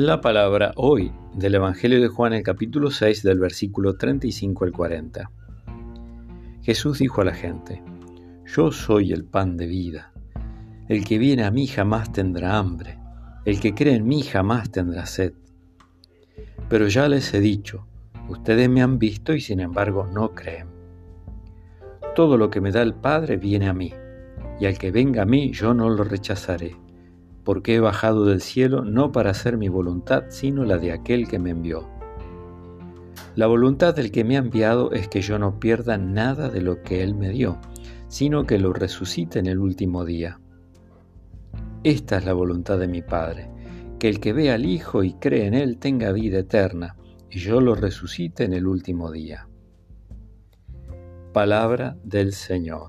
La palabra hoy del Evangelio de Juan, el capítulo 6, del versículo 35 al 40. Jesús dijo a la gente, Yo soy el pan de vida. El que viene a mí jamás tendrá hambre. El que cree en mí jamás tendrá sed. Pero ya les he dicho, ustedes me han visto y sin embargo no creen. Todo lo que me da el Padre viene a mí, y al que venga a mí yo no lo rechazaré porque he bajado del cielo no para hacer mi voluntad, sino la de aquel que me envió. La voluntad del que me ha enviado es que yo no pierda nada de lo que Él me dio, sino que lo resucite en el último día. Esta es la voluntad de mi Padre, que el que vea al Hijo y cree en Él tenga vida eterna, y yo lo resucite en el último día. Palabra del Señor.